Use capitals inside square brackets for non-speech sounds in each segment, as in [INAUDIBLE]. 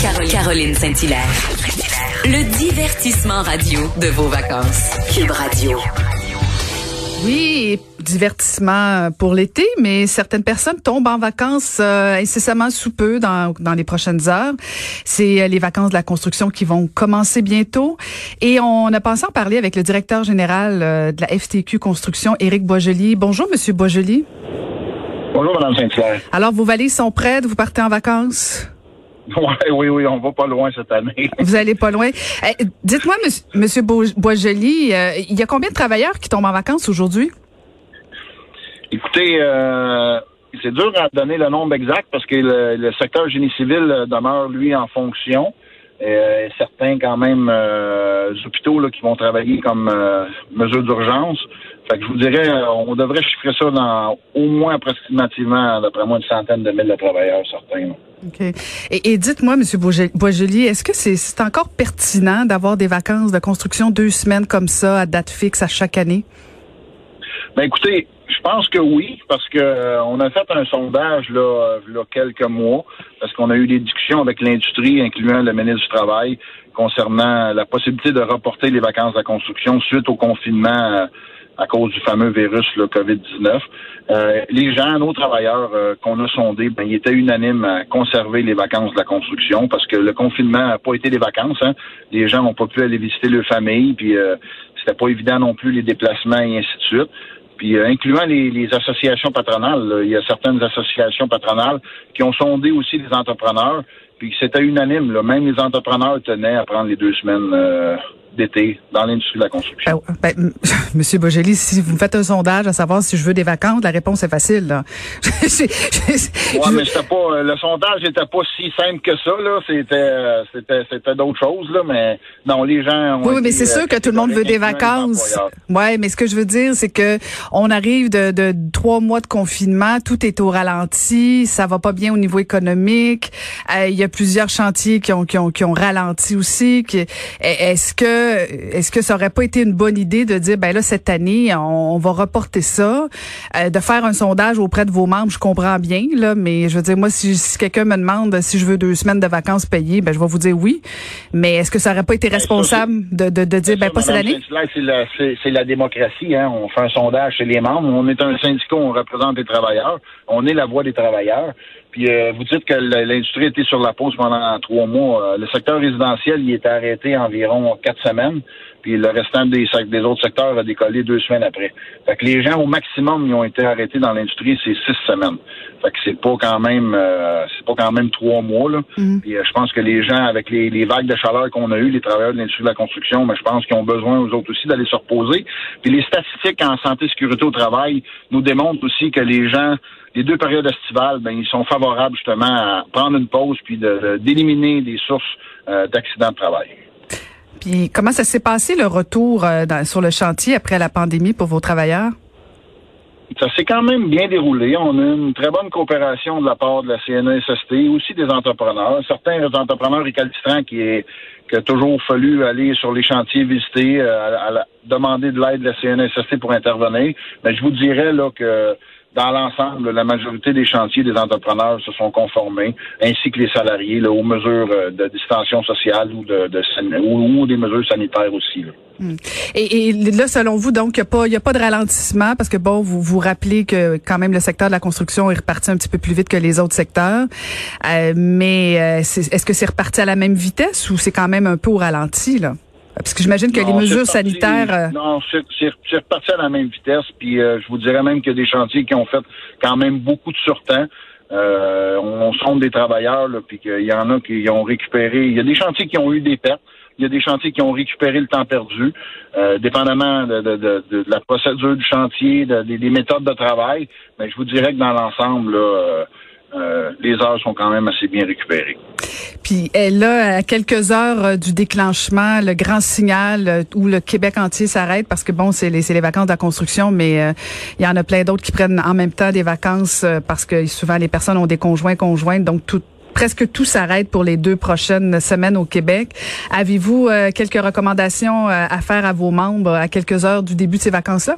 Caroline Saint-Hilaire. Le divertissement radio de vos vacances. Cube Radio. Oui, divertissement pour l'été, mais certaines personnes tombent en vacances euh, incessamment sous peu dans, dans les prochaines heures. C'est euh, les vacances de la construction qui vont commencer bientôt. Et on a pensé en parler avec le directeur général euh, de la FTQ Construction, Éric Boisjoli. Bonjour, Monsieur Boisjoli. Bonjour, Mme Saint-Clair. Alors, vos valises sont prêtes, vous partez en vacances? [LAUGHS] Ouais, oui, oui, on va pas loin cette année. [LAUGHS] Vous allez pas loin. Eh, Dites-moi, monsieur, monsieur Boisjoli, euh, il y a combien de travailleurs qui tombent en vacances aujourd'hui? Écoutez, euh, c'est dur à donner le nombre exact parce que le, le secteur génie civil euh, demeure, lui, en fonction. Euh, certains, quand même, euh, hôpitaux là, qui vont travailler comme euh, mesure d'urgence. Fait que je vous dirais, euh, on devrait chiffrer ça dans au moins approximativement, d'après moi, une centaine de mille de travailleurs, certains. OK. Et, et dites-moi, Boisge- Boisjoli, est-ce que c'est encore pertinent d'avoir des vacances de construction deux semaines comme ça, à date fixe, à chaque année? Ben écoutez, je pense que oui, parce que euh, on a fait un sondage là, euh, là quelques mois, parce qu'on a eu des discussions avec l'industrie, incluant le ministre du Travail, concernant la possibilité de reporter les vacances de la construction suite au confinement euh, à cause du fameux virus le COVID-19. Euh, les gens, nos travailleurs euh, qu'on a sondés, ben, ils étaient unanimes à conserver les vacances de la construction parce que le confinement n'a pas été des vacances. Hein. Les gens n'ont pas pu aller visiter leur famille, puis euh, c'était pas évident non plus les déplacements et ainsi de suite. Puis euh, incluant les, les associations patronales, là, il y a certaines associations patronales qui ont sondé aussi les entrepreneurs, puis c'était unanime. Là, même les entrepreneurs tenaient à prendre les deux semaines euh, d'été dans l'industrie de la construction. Ben, ben, [LAUGHS] Monsieur Boisjoli, si vous me faites un sondage à savoir si je veux des vacances, la réponse est facile. Là. [LAUGHS] Ouais, mais c'était pas euh, le sondage n'était pas si simple que ça là. C'était euh, c'était c'était d'autres choses là, mais non les gens. Ont Oui, oui, mais c'est euh, sûr que tout le monde veut des vacances. Ouais, mais ce que je veux dire, c'est que on arrive de, de trois mois de confinement, tout est au ralenti, ça va pas bien au niveau économique. Euh, Il y a plusieurs chantiers qui ont qui ont, qui ont ralenti aussi. qui- Est-ce que est-ce que ça aurait pas été une bonne idée de dire ben là cette année on, on va reporter ça, euh, de faire un sondage auprès de vos membres, je comprends bien là, mais je veux dire moi si, si quelqu'un me demande si je veux deux semaines de vacances payées, ben je vais vous dire oui. Mais est-ce que ça aurait pas été responsable de, de, de dire ben Ça, pas cette année? C'est la, c'est la démocratie. Hein. On fait un sondage chez les membres. On est un syndicat, on représente les travailleurs. On est la voix des travailleurs. Puis euh, vous dites que l'industrie était sur la pause pendant trois mois. Euh, le secteur résidentiel, il était arrêté environ quatre semaines. Puis le restant des, des autres secteurs a décollé deux semaines après. Fait que les gens, au maximum, ils ont été arrêtés dans l'industrie, c'est six semaines. Fait que c'est pas quand même euh, c'est pas quand même trois mois. Là. Puis euh, je pense que les gens, avec les, les vagues de chaleur qu'on a eues, les travailleurs de l'industrie de la construction, mais je pense qu'ils ont besoin, aux autres aussi, d'aller se reposer. Puis les statistiques en santé et sécurité au travail nous démontrent aussi que les gens, les deux périodes estivales, ben, ils sont favorables justement à prendre une pause puis de- de- d'éliminer des sources euh, d'accidents de travail. Puis comment ça s'est passé le retour euh, sur le chantier après la pandémie pour vos travailleurs? Ça s'est quand même bien déroulé. On a une très bonne coopération de la part de la CNESST, aussi des entrepreneurs. Certains entrepreneurs récalcitrants qui qui a toujours fallu aller sur les chantiers visiter, euh, demander de l'aide de la CNSST pour intervenir. Mais je vous dirais là que dans l'ensemble, la majorité des chantiers des entrepreneurs se sont conformés, ainsi que les salariés, là, aux mesures euh, de distanciation sociale ou de, de ou, des mesures sanitaires aussi. là. Et, et là, selon vous, donc, il n'y a, pas- a pas de ralentissement parce que, bon, vous vous rappelez que quand même le secteur de la construction est reparti un petit peu plus vite que les autres secteurs. Euh, mais euh, est-ce que c'est reparti à la même vitesse ou c'est quand même un peu au ralenti, là? Parce que j'imagine que Non, les mesures reparti- sanitaires... euh, Non, c'est reparti à la même vitesse. Puis euh, je vous dirais même qu'il y a des chantiers qui ont fait quand même beaucoup de surtemps. Euh, on sonde des travailleurs, là, puis qu'il y en a qui ont récupéré. Il y a des chantiers qui ont eu des pertes. Il y a des chantiers qui ont récupéré le temps perdu, euh, dépendamment de, de- de- de la procédure du chantier, de- des- des méthodes de travail. Mais je vous dirais que dans l'ensemble, là, euh, les heures sont quand même assez bien récupérées. Puis là, à quelques heures euh, du déclenchement, le grand signal euh, où le Québec entier s'arrête, parce que bon, c'est les, les vacances de la construction, mais euh, il y en a plein d'autres qui prennent en même temps des vacances parce que souvent les personnes ont des conjoints conjointes, donc tout presque tout s'arrête pour les deux prochaines semaines au Québec. Avez-vous quelques recommandations à faire à vos membres à quelques heures du début de ces vacances-là?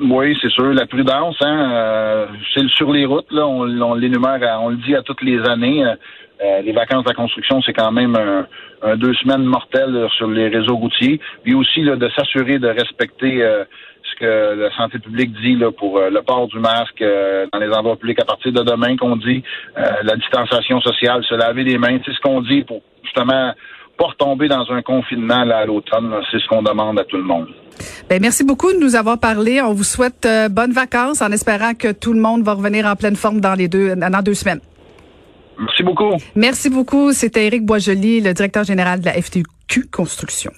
Oui, c'est sûr. La prudence, hein, c'est sur les routes, là, on l'énumère, on le dit à toutes les années. Euh, les vacances de la construction, c'est quand même un, deux semaines mortelles sur les réseaux routiers. Puis aussi là, de s'assurer de respecter euh, ce que la santé publique dit là, pour euh, le port du masque dans les endroits publics à partir de demain qu'on dit la distanciation sociale, se laver les mains, c'est ce qu'on dit pour justement pas retomber dans un confinement là, à l'automne. C'est ce qu'on demande à tout le monde. Ben, merci beaucoup de nous avoir parlé. On vous souhaite bonnes vacances en espérant que tout le monde va revenir en pleine forme dans les deux dans deux semaines. Merci beaucoup. Merci beaucoup. C'était Éric Boisjoli, le directeur général de la FTQ Construction.